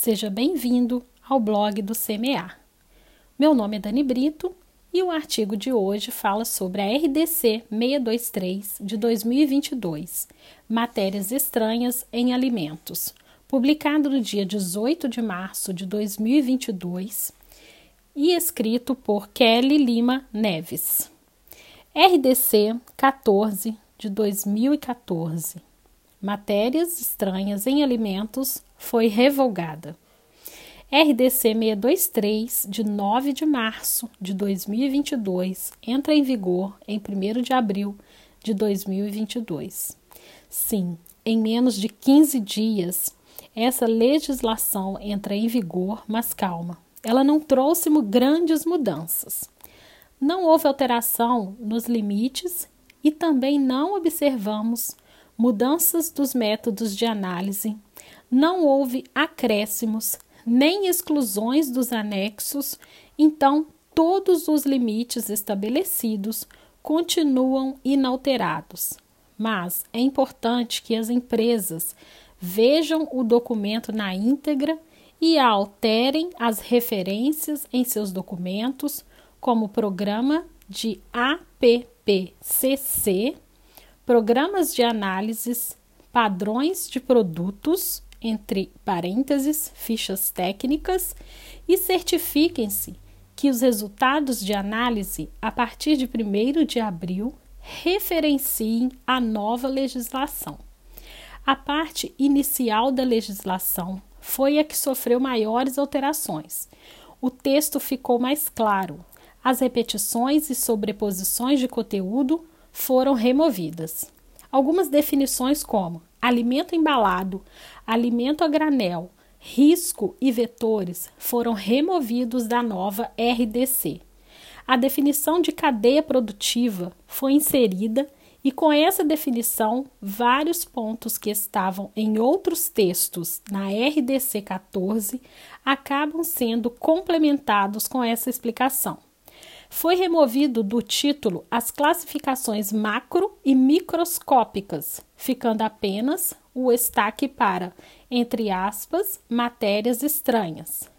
Seja bem-vindo ao blog do CMA. Meu nome é Dani Brito e o artigo de hoje fala sobre a RDC 623 de 2022, Matérias Estranhas em Alimentos, publicado no dia 18 de março de 2022 e escrito por Kelly Lima Neves. RDC 14 de 2014. Matérias estranhas em alimentos foi revogada. RDC 623, de 9 de março de 2022, entra em vigor em 1 de abril de 2022. Sim, em menos de 15 dias, essa legislação entra em vigor, mas calma, ela não trouxe grandes mudanças. Não houve alteração nos limites e também não observamos mudanças dos métodos de análise, não houve acréscimos nem exclusões dos anexos, então todos os limites estabelecidos continuam inalterados. Mas é importante que as empresas vejam o documento na íntegra e alterem as referências em seus documentos, como programa de APPCC programas de análises, padrões de produtos, entre parênteses, fichas técnicas, e certifiquem-se que os resultados de análise a partir de 1 de abril referenciem a nova legislação. A parte inicial da legislação foi a que sofreu maiores alterações. O texto ficou mais claro. As repetições e sobreposições de conteúdo foram removidas. Algumas definições, como alimento embalado, alimento a granel, risco e vetores, foram removidos da nova RDC. A definição de cadeia produtiva foi inserida e com essa definição, vários pontos que estavam em outros textos na RDC 14 acabam sendo complementados com essa explicação. Foi removido do título as classificações macro e microscópicas, ficando apenas o destaque para, entre aspas, matérias estranhas.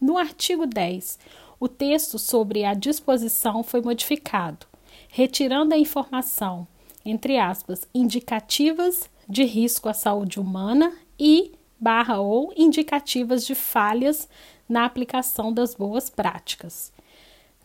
No artigo 10, o texto sobre a disposição foi modificado, retirando a informação, entre aspas, indicativas de risco à saúde humana e barra ou indicativas de falhas na aplicação das boas práticas.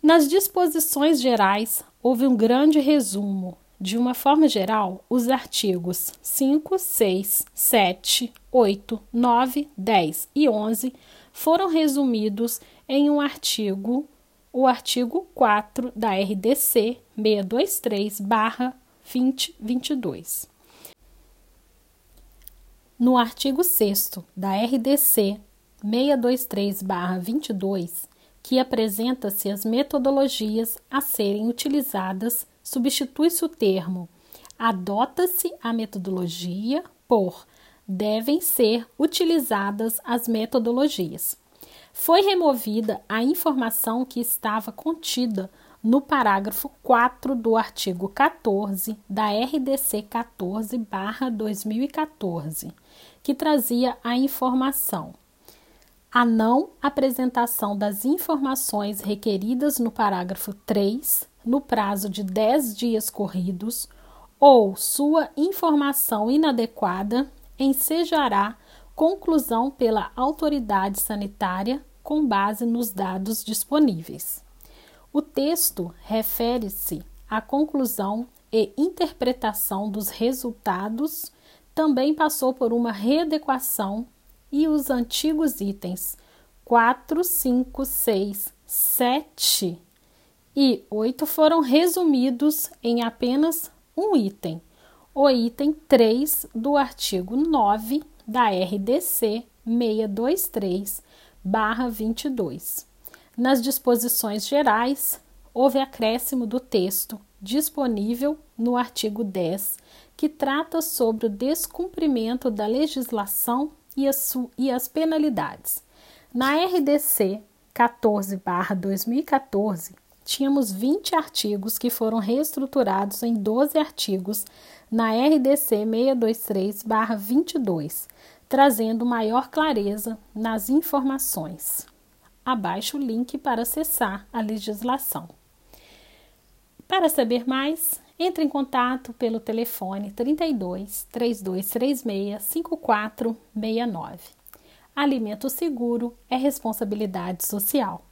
Nas disposições gerais, houve um grande resumo. De uma forma geral, os artigos 5, 6, 7, 8, 9, 10 e 11 foram resumidos em um artigo, o artigo 4 da RDC 623/2022. No artigo 6 da RDC 623/22, que apresenta-se as metodologias a serem utilizadas, substitui-se o termo adota-se a metodologia por devem ser utilizadas as metodologias. Foi removida a informação que estava contida no parágrafo 4 do artigo 14 da RDC 14/2014, que trazia a informação a não apresentação das informações requeridas no parágrafo 3 no prazo de 10 dias corridos ou sua informação inadequada ensejará conclusão pela autoridade sanitária com base nos dados disponíveis. O texto refere-se à conclusão e interpretação dos resultados, também passou por uma readequação e os antigos itens 4, 5, 6, 7 e 8 foram resumidos em apenas um item, o item 3 do artigo 9 da RDC 623/22. Nas disposições gerais, houve acréscimo do texto disponível no artigo 10, que trata sobre o descumprimento da legislação e as, e as penalidades. Na RDC 14/2014, tínhamos 20 artigos que foram reestruturados em 12 artigos na RDC 623/22, trazendo maior clareza nas informações. Abaixo o link para acessar a legislação. Para saber mais, entre em contato pelo telefone 32 3236 5469. Alimento seguro é responsabilidade social.